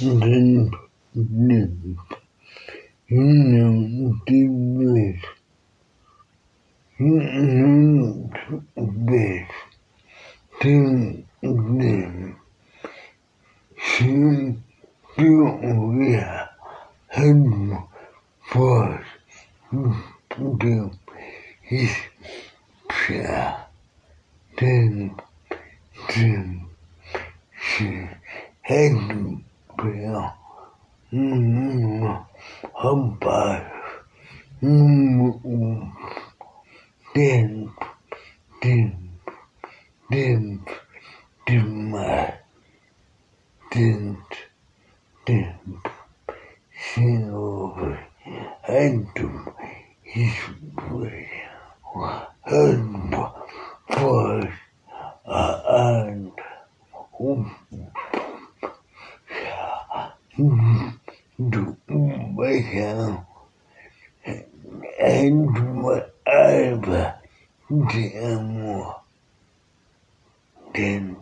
limp, limp, you know the best, you them. She Julia had was to his prayer, then, then she had Pia. Mm, mm, mm. Habari. Dimp. Dimp. Dimp. Dimma. Dint. Dimp. Sinov. Entum. Hisbury. Help. First. And. Ooh. Prayer, and was, uh, and, um,